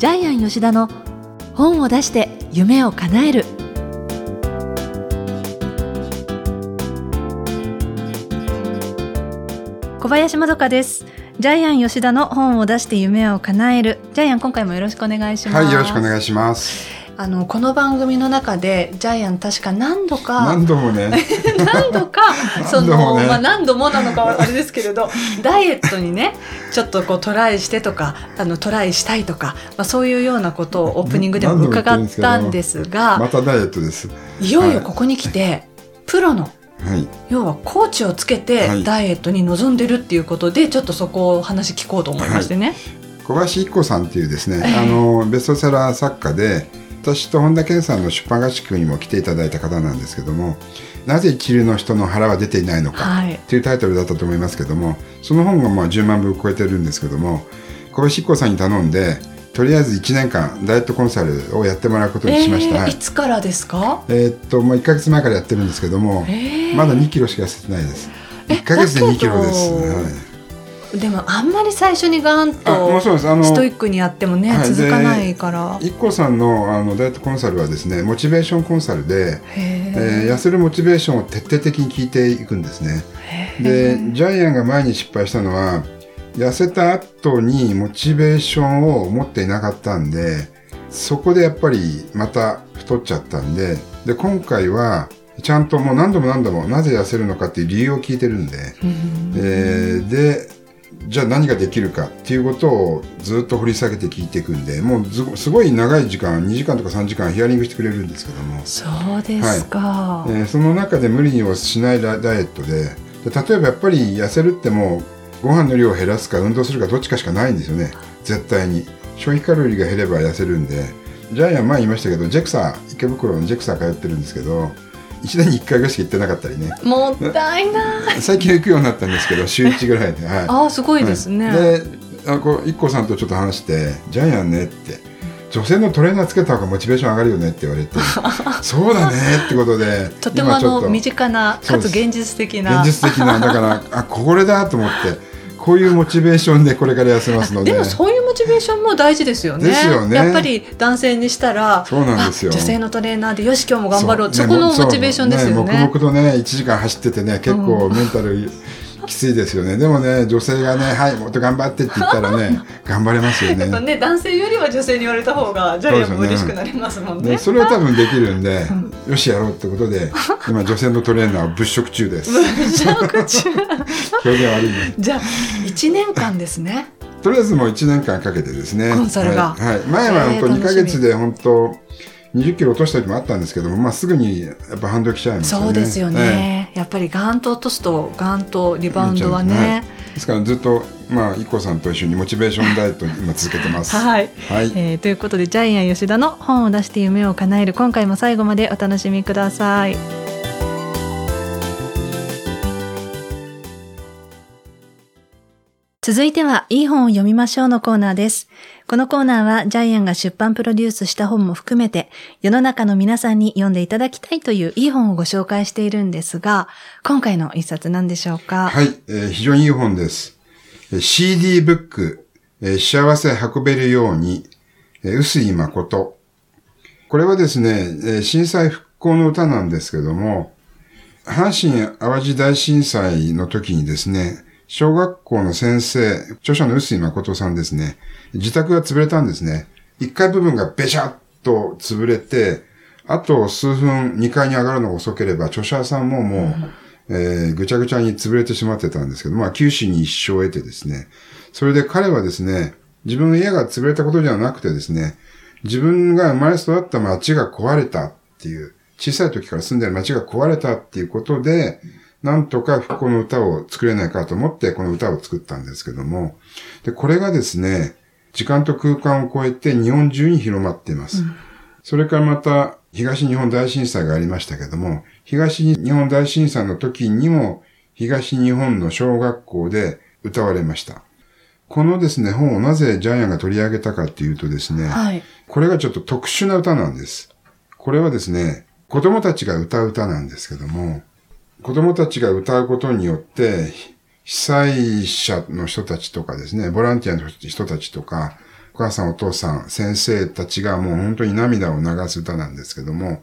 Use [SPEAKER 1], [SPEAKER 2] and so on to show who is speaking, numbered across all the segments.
[SPEAKER 1] ジャイアン吉田の本を出して夢を叶える。小林まどかです。ジャイアン吉田の本を出して夢を叶える。ジャイアン今回もよろしくお願いします。
[SPEAKER 2] はいよろしくお願いします。
[SPEAKER 1] あのこの番組の中でジャイアン確か何度か
[SPEAKER 2] 何度もね。
[SPEAKER 1] 何度か その、ね、まあ、何度もなのかはあれですけれど ダイエットにねちょっとこうトライしてとかあのトライしたいとか、まあ、そういうようなことをオープニングでも伺ったんですが
[SPEAKER 2] またダイエットです。
[SPEAKER 1] いよいよここに来て、はい、プロのはい、要はコーチをつけてダイエットに臨んでるっていうことで、ちょっとそこを話聞こうと思いましてね。はい、
[SPEAKER 2] 小林一子さんっていうですね、えー、あのベストセラー作家で私と本田健さんの出版合宿にも来ていただいた方なんですけども「なぜ一流の人の腹は出ていないのか」っていうタイトルだったと思いますけども、その本がまあ10万部超えてるんですけども小林一子さんに頼んでとりあえず1年間ダイエットコンサルをやってもらうことにしました、
[SPEAKER 1] えー、いつからですか？
[SPEAKER 2] えー、っともう1か月前からやってるんですけども、えー、まだ2キロしか痩せてないです。1か月で2キロです、はい
[SPEAKER 1] でもあんまり最初にガンとストイックにやってもね、はい、続かないから。
[SPEAKER 2] IKKO さんのあのダイエットコンサルはですねモチベーションコンサルで、えー、痩せるモチベーションを徹底的に聞いていくんですね。でジャイアンが前に失敗したのは痩せた後にモチベーションを持っていなかったんでそこでやっぱりまた太っちゃったんでで今回はちゃんともう何度も何度もなぜ痩せるのかっていう理由を聞いてるんで、えー、でじゃあ何ができるかっていうことをずっと掘り下げて聞いていくんでもうすごい長い時間2時間とか3時間ヒアリングしてくれるんですけども。
[SPEAKER 1] そうですか、
[SPEAKER 2] はい。えー、その中で無理にはしないダイエットで例えばやっぱり痩せるってもうご飯の量を減らすか運動するかどっちかしかないんですよね。絶対に。消費カロリーが減れば痩せるんで。ジャイアン前言いましたけどジェクサー池袋のジェクサー通ってるんですけど1年に1回ぐらいしか行ってなかったりね。
[SPEAKER 1] もったいない。
[SPEAKER 2] 最近行くようになったんですけど週1ぐらいで、はい、
[SPEAKER 1] ああすごいですね、はい、
[SPEAKER 2] であこう IKKO さんとちょっと話して「ジャイアンね」って。女性のトレーナーつけた方がモチベーション上がるよねって言われて。そうだねってことで
[SPEAKER 1] とてもあの身近なかつ現実的な。
[SPEAKER 2] 現実的なだからあこれだと思ってこういうモチベーションでこれから痩せますので。
[SPEAKER 1] でもそういうモチベーションも大事ですよね。
[SPEAKER 2] ですよね。
[SPEAKER 1] やっぱり男性にしたら
[SPEAKER 2] そうなんですよ。
[SPEAKER 1] 女性のトレーナーでよし今日も頑張ろうそ,、このモチベーションですよね。
[SPEAKER 2] ね黙々とね1時間走っててね結構メンタル、うんきついですよね。でもね女性がね「はいもっと頑張って」って言ったらね 頑張れますよね。
[SPEAKER 1] やっぱね男性よりは女性に言われた方がジャイアンも嬉しくなりますもんね、ね、
[SPEAKER 2] それは多分できるんでよしやろうってことで今女性のトレーナーは物色中です。
[SPEAKER 1] 物色中。
[SPEAKER 2] 表現悪いね。
[SPEAKER 1] じゃあ1年間ですね。
[SPEAKER 2] とりあえずもう1年間かけてですね。
[SPEAKER 1] コンサルが、
[SPEAKER 2] はい、はい、前は本当2か月で本当20キロ落とした時もあったんですけども、まあ、すぐにやっぱ反動きちゃいますよ
[SPEAKER 1] ね。そうですよね。やっぱりガンと落とすとガンとリバウンドはね。はい、
[SPEAKER 2] ですからずっとまあ IKKO さんと一緒にモチベーションダイエット今続けてます。
[SPEAKER 1] はい。はい、えー、ということでジャイアン吉田の本を出して夢を叶える今回も最後までお楽しみください。続いては、いい本を読みましょうのコーナーです。このコーナーは、ジャイアンが出版プロデュースした本も含めて、世の中の皆さんに読んでいただきたいといういい本をご紹介しているんですが、今回の一冊何でしょうか？
[SPEAKER 2] はい、えー、非常にいい本です。CD ブック、えー、幸せ運べるように、えー、薄井誠。これはですね、震災復興の歌なんですけども、阪神淡路大震災の時にですね、小学校の先生、著者の臼井誠さんですね、自宅が潰れたんですね。1階部分がべしゃっと潰れて、あと数分2階に上がるのが遅ければ、著者さんももう、えー、ぐちゃぐちゃに潰れてしまってたんですけど、まあ、九死に一生を得てですね、それで彼はですね、自分の家が潰れたことではなくてですね、自分が生まれ育った町が壊れたっていう、小さい時から住んでる町が壊れたっていうことで、なんとか復興の歌を作れないかと思ってこの歌を作ったんですけども、で、これがですね、時間と空間を超えて日本中に広まっています。うん、それからまた東日本大震災がありましたけども、東日本大震災の時にも東日本の小学校で歌われました。このですね、本をなぜジャイアンが取り上げたかっていうとですね、はい、これがちょっと特殊な歌なんです。これはですね、子供たちが歌う歌なんですけども、子供たちが歌うことによって、被災者の人たちとかですね、ボランティアの人たちとか、お母さんお父さん、先生たちがもう本当に涙を流す歌なんですけども、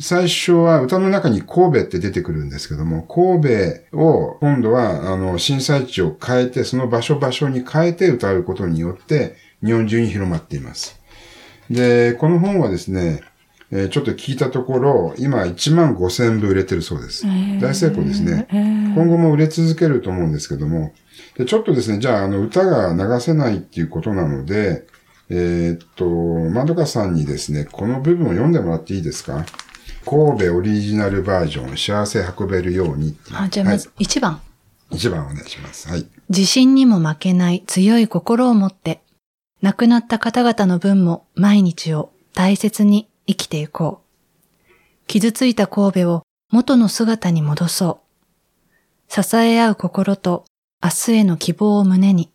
[SPEAKER 2] 最初は歌の中に神戸って出てくるんですけども、神戸を今度はあの震災地を変えて、その場所場所に変えて歌うことによって日本中に広まっています。で、この本はですね、えー、ちょっと聞いたところ、今1万5千部売れてるそうです。大成功ですね。今後も売れ続けると思うんですけども、でちょっとですね、じゃあ、あの、歌が流せないっていうことなので、えー、っと、まどかさんにですね、この部分を読んでもらっていいですか？神戸オリジナルバージョン、幸せ運べるように
[SPEAKER 1] あ、じゃあまず1番。は
[SPEAKER 2] い、1番お願いします。はい。
[SPEAKER 1] 地震にも負けない強い心を持って、亡くなった方々の分も毎日を大切に生きていこう。傷ついた神戸を元の姿に戻そう。支え合う心と明日への希望を胸に、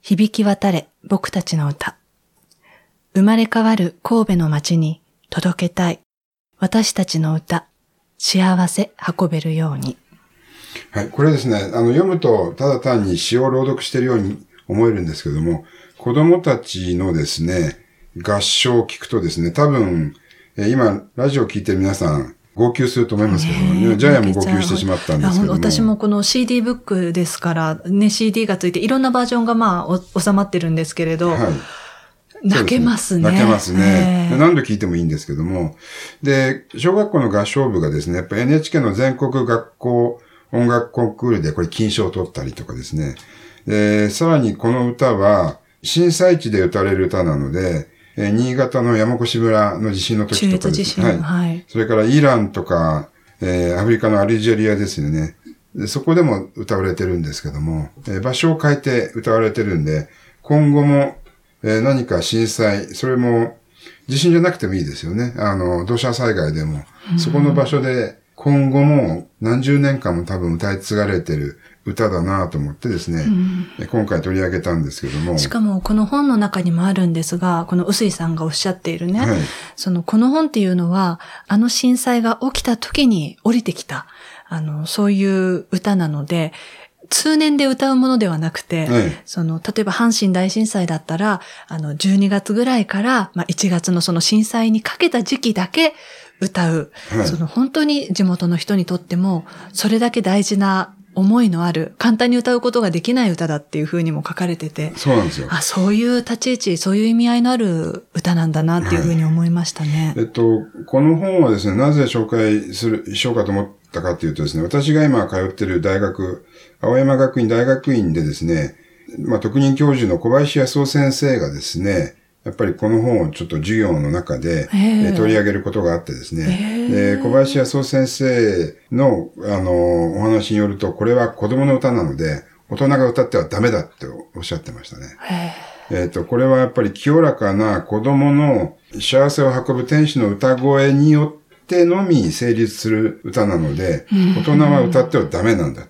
[SPEAKER 1] 響き渡れ僕たちの歌。生まれ変わる神戸の街に届けたい私たちの歌、幸せ運べるように。
[SPEAKER 2] はい、これですね、あの、読むとただ単に詩を朗読しているように思えるんですけども、子供たちのですね、合唱を聞くとですね、多分、え今、ラジオを聞いてる皆さん、号泣すると思いますけども、ね、ジャイアンも号泣してしまったんですけども。
[SPEAKER 1] 私もこの CD ブックですから、ね、CD がついていろんなバージョンがまあ、収まってるんですけれど、はい泣けますね。
[SPEAKER 2] 泣けますね。何度聞いてもいいんですけども。で、小学校の合唱部がですね、やっぱ NHK の全国学校音楽コンクールでこれ金賞を取ったりとかですね。で、さらにこの歌は震災地で歌われる歌なので、え新潟の山越村の地震の時とか
[SPEAKER 1] ですね。はい。はい、
[SPEAKER 2] それからイランとか、えー、アフリカのアルジェリアですよね。でそこでも歌われてるんですけども、えー、場所を変えて歌われてるんで、今後もえー、何か震災、それも地震じゃなくてもいいですよね。あの、土砂災害でも、そこの場所で今後も何十年間も多分歌い継がれてる歌だなと思ってですね、うん、今回取り上げたんですけども。
[SPEAKER 1] しかもこの本の中にもあるんですが、この臼井さんがおっしゃっているね、はい、そのこの本っていうのは、あの震災が起きた時に降りてきた、あの、そういう歌なので、通年で歌うものではなくて、はい、その、例えば阪神大震災だったら、あの、12月ぐらいから、まあ、1月のその震災にかけた時期だけ歌う、はい、その、本当に地元の人にとっても、それだけ大事な思いのある、簡単に歌うことができない歌だっていうふうにも書かれてて。
[SPEAKER 2] そうなんですよ。
[SPEAKER 1] あ、そういう立ち位置、そういう意味合いのある歌なんだなっていうふうに思いましたね。
[SPEAKER 2] はい、えっと、この本はですね、なぜ紹介する、しようかと思ったかというとですね、私が今通ってる大学、青山学院大学院でですね、まあ、特任教授の小林康夫先生がですね、やっぱりこの本をちょっと授業の中で取り上げることがあってですね。で小林康夫先生のあのお話によると、これは子供の歌なので、大人が歌ってはダメだっておっしゃってましたね。えっ、と、これはやっぱり清らかな子供の幸せを運ぶ天使の歌声によってのみ成立する歌なので、大人は歌ってはダメなんだ。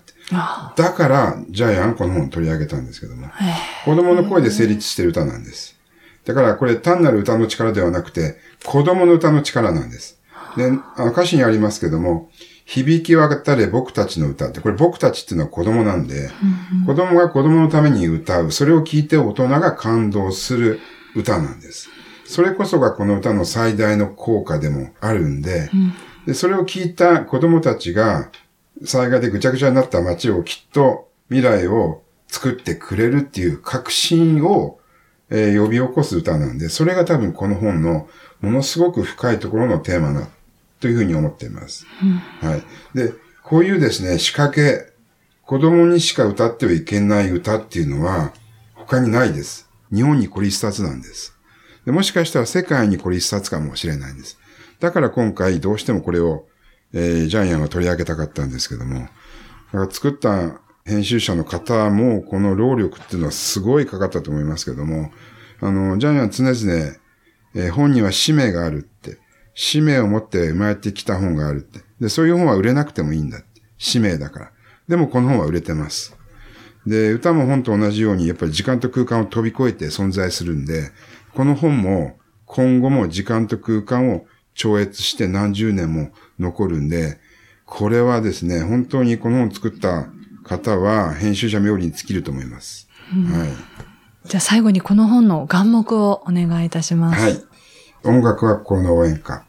[SPEAKER 2] だから、ジャイアンこの本を取り上げたんですけども、子供の声で成立している歌なんです。だからこれ単なる歌の力ではなくて、子供の歌の力なんです。で、あの歌詞にありますけども、響き渡れ僕たちの歌って、これ僕たちっていうのは子供なんで、子供が子供のために歌う、それを聞いて大人が感動する歌なんです。それこそがこの歌の最大の効果でもあるんで、でそれを聞いた子供たちが、災害でぐちゃぐちゃになった街をきっと未来を作ってくれるっていう確信を、えー、呼び起こす歌なんで、それが多分この本のものすごく深いところのテーマだというふうに思っています。うん、はい。で、こういうですね、仕掛け、子供にしか歌ってはいけない歌っていうのは他にないです。日本にこれ一冊なんです。でもしかしたら世界にこれ一冊かもしれないんです。だから今回どうしてもこれをえー、ジャイアンが取り上げたかったんですけども、だから作った編集者の方も、この労力っていうのはすごいかかったと思いますけども、あの、ジャイアン常々、えー、本には使命があるって、使命を持って生まれてきた本があるって。で、そういう本は売れなくてもいいんだって。使命だから。でもこの本は売れてます。で、歌も本と同じように、やっぱり時間と空間を飛び越えて存在するんで、この本も今後も時間と空間を超越して何十年も残るんで、これはですね、本当にこの本を作った方は編集者冥利に尽きると思います。うん、はい。
[SPEAKER 1] じゃあ最後にこの本の眼目をお願いいたします。
[SPEAKER 2] はい。音楽は心の応援歌。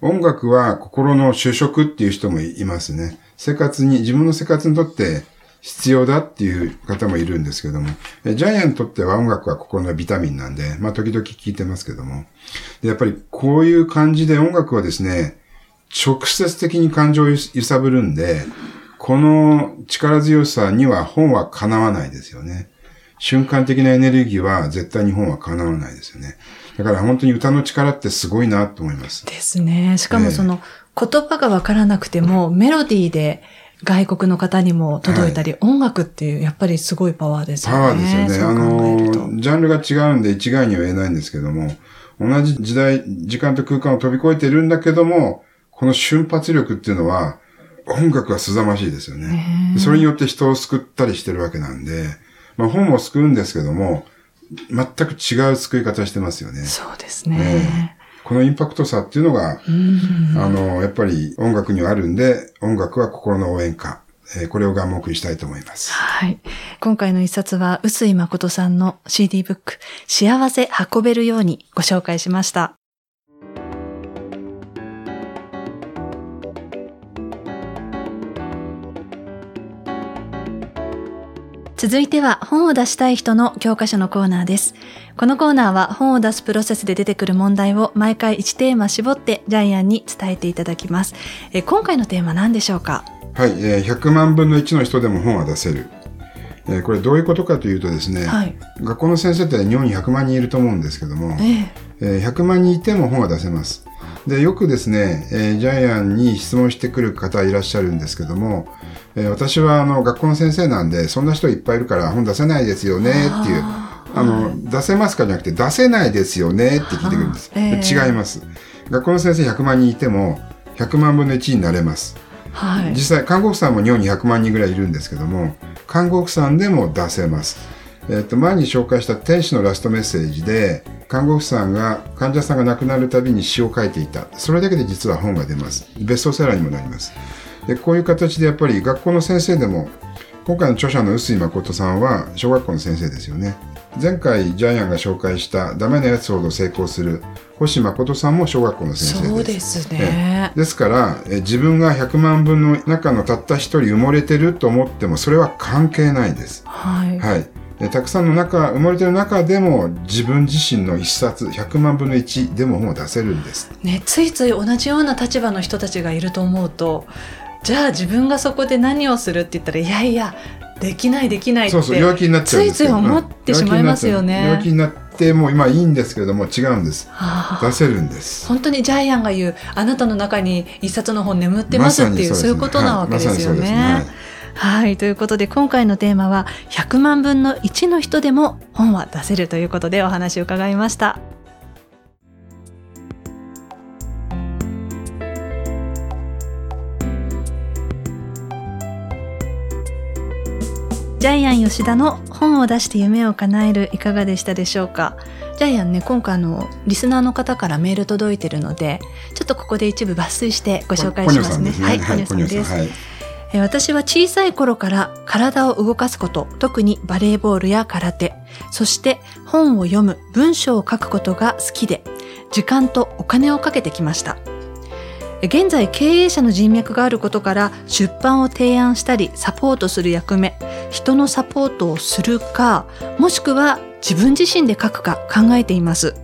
[SPEAKER 2] 音楽は心の就職っていう人もいますね。生活に、自分の生活にとって必要だっていう方もいるんですけども、えジャイアンにとっては音楽は心のビタミンなんで、まあ時々聞いてますけども、でやっぱりこういう感じで音楽はですね、直接的に感情を揺さぶるんで、この力強さには本はかなわないですよね。瞬間的なエネルギーは絶対に本はかなわないですよね。だから本当に歌の力ってすごいなと思います。
[SPEAKER 1] ですね。しかもその、言葉がわからなくても、メロディーで外国の方にも届いたり、はい、音楽っていう、やっぱりすごいパワーですよね。
[SPEAKER 2] パワーですよね。あの、ジャンルが違うんで一概には言えないんですけども、同じ時代、時間と空間を飛び越えてるんだけども、この瞬発力っていうのは、音楽は凄まじいですよね。それによって人を救ったりしてるわけなんで、まあ本も救うんですけども、全く違う救い方してますよね。
[SPEAKER 1] そうですね。
[SPEAKER 2] このインパクトさっていうのが、あの、やっぱり音楽にはあるんで、音楽は心の応援歌。えー、これを眼目にしたいと思います。
[SPEAKER 1] はい。今回の一冊は、臼井誠さんの CD ブック、幸せ運べるようにご紹介しました。続いては本を出したい人の教科書のコーナーです。このコーナーは本を出すプロセスで出てくる問題を毎回1テーマ絞ってジャイアンに伝えていただきます。え今回のテーマ何でしょうか？
[SPEAKER 2] はい、えー、100万分の1の人でも本は出せる。えー、これどういうことかというとですね、はい、学校の先生って日本に100万人いると思うんですけども、ええー、100万人いても本は出せます。で、よくですね、えー、ジャイアンに質問してくる方いらっしゃるんですけども、えー、私はあの学校の先生なんで、そんな人いっぱいいるから本出せないですよねっていう、あの、はい、出せますかじゃなくて出せないですよねって聞いてくるんです。えー、違います。学校の先生100万人いても100万分の1になれます。はい、実際、看護婦さんも日本に100万人ぐらいいるんですけども、看護婦さんでも出せます。えっ、ー、と、前に紹介した天使のラストメッセージで、看護婦さんが患者さんが亡くなるたびに詩を書いていた。それだけで実は本が出ます。ベストセラーにもなります。で、こういう形でやっぱり学校の先生でも、今回の著者の臼井誠さんは小学校の先生ですよね。前回ジャイアンが紹介したダメなやつほど成功する星誠さんも小学校の先生です。
[SPEAKER 1] そうですね。
[SPEAKER 2] ですからえ、自分が100万分の中のたった一人埋もれてると思っても、それは関係ないです。
[SPEAKER 1] はい。
[SPEAKER 2] はい。たくさんの中、埋もれてる中でも自分自身の一冊、100万分の1でも本を出せるんです。
[SPEAKER 1] ね、ついつい同じような立場の人たちがいると思うと、じゃあ自分がそこで何をするって言ったら、いやいや、できないできないって。
[SPEAKER 2] そうそう、弱気になっちゃうんです
[SPEAKER 1] ついつい思ってしまいますよね。
[SPEAKER 2] 弱気になっても今いいんですけれども違うんです。出せるんです。
[SPEAKER 1] 本当にジャイアンが言う、あなたの中に一冊の本眠ってますっていう、ま、そういうことなわけですよね。はい。ということで、今回のテーマは、100万分の1の人でも本は出せるということでお話を伺いました。ジャイアン吉田の本を出して夢を叶えるいかがでしたでしょうか？ジャイアンね、今回あの、リスナーの方からメール届いてるので、ちょっとここで一部抜粋してご紹介しますね。
[SPEAKER 2] すね
[SPEAKER 1] はい、ポニョさんです。はい私は小さい頃から体を動かすこと、特にバレーボールや空手、そして本を読む、文章を書くことが好きで、時間とお金をかけてきました。現在経営者の人脈があることから出版を提案したりサポートする役目、人のサポートをするか、もしくは自分自身で書くか考えています。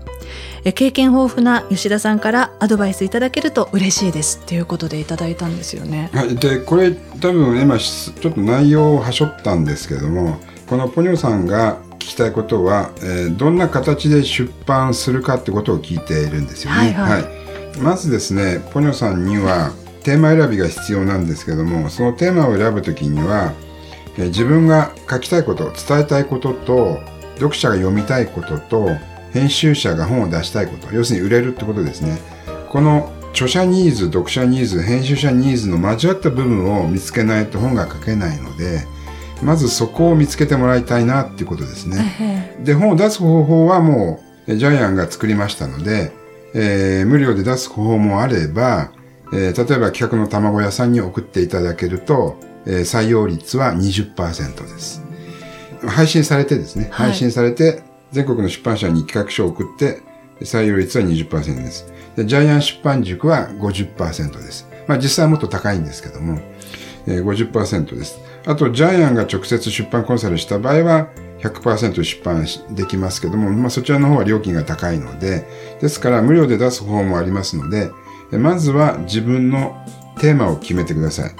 [SPEAKER 1] 経験豊富な吉田さんからアドバイスいただけると嬉しいですということでいただいたんですよね。
[SPEAKER 2] はい、でこれ多分今ちょっと内容をはしょったんですけどもこのポニョさんが聞きたいことは、えー、どんな形で出版するかってことを聞いているんですよね。
[SPEAKER 1] はい、はいはい、
[SPEAKER 2] まずですねポニョさんにはテーマ選びが必要なんですけどもそのテーマを選ぶときには、えー、自分が書きたいこと伝えたいことと読者が読みたいことと編集者が本を出したいこと、要するに売れるってことですね。この著者ニーズ、読者ニーズ、編集者ニーズの交わった部分を見つけないと本が書けないので、まずそこを見つけてもらいたいなっていうことですね。で、本を出す方法はもうジャイアンが作りましたので、えー、無料で出す方法もあれば、えー、例えば企画の卵屋さんに送っていただけると、えー、採用率は20%です。配信されてですね、
[SPEAKER 1] はい
[SPEAKER 2] 配信されて、全国の出版社に企画書を送って、採用率は20%です。でジャイアン出版塾は50%です。まあ実際はもっと高いんですけども、えー50%です。あと、ジャイアンが直接出版コンサルした場合は、100%出版できますけども、まあそちらの方は料金が高いので、ですから無料で出す方法もありますので、まずは自分のテーマを決めてください。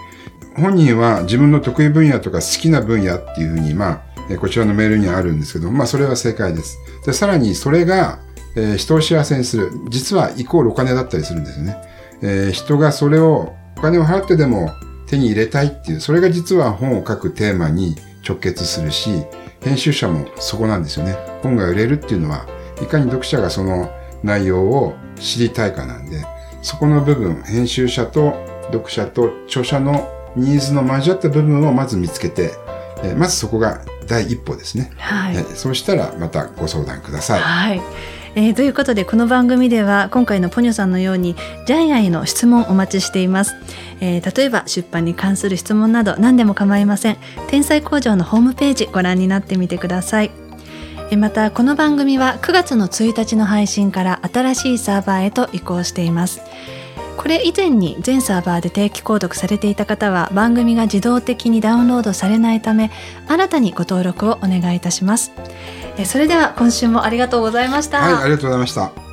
[SPEAKER 2] 本人は自分の得意分野とか好きな分野っていうふうに、まあ、えーこちらのメールにはあるんですけど、まあ、それは正解です。で、さらにそれが、えー人を幸せにする。実はイコールお金だったりするんですよね。えー人がそれをお金を払ってでも手に入れたいっていう、それが実は本を書くテーマに直結するし、編集者もそこなんですよね。本が売れるっていうのは、いかに読者がその内容を知りたいかなんで、そこの部分、編集者と読者と著者のニーズの交わった部分をまず見つけて、えーまずそこが第一歩ですね。
[SPEAKER 1] はい。
[SPEAKER 2] えーそうしたらまたご相談ください。
[SPEAKER 1] はい。えーということでこの番組では今回のポニョさんのようにジャイアンへの質問お待ちしています、えー例えば出版に関する質問など何でも構いません天才工場のホームページご覧になってみてくださいえーまたこの番組は9月の1日の配信から新しいサーバーへと移行していますこれ以前に全サーバーで定期購読されていた方は番組が自動的にダウンロードされないため新たにご登録をお願いいたしますえそれでは今週もありがとうございました、
[SPEAKER 2] はい、ありがとうございました。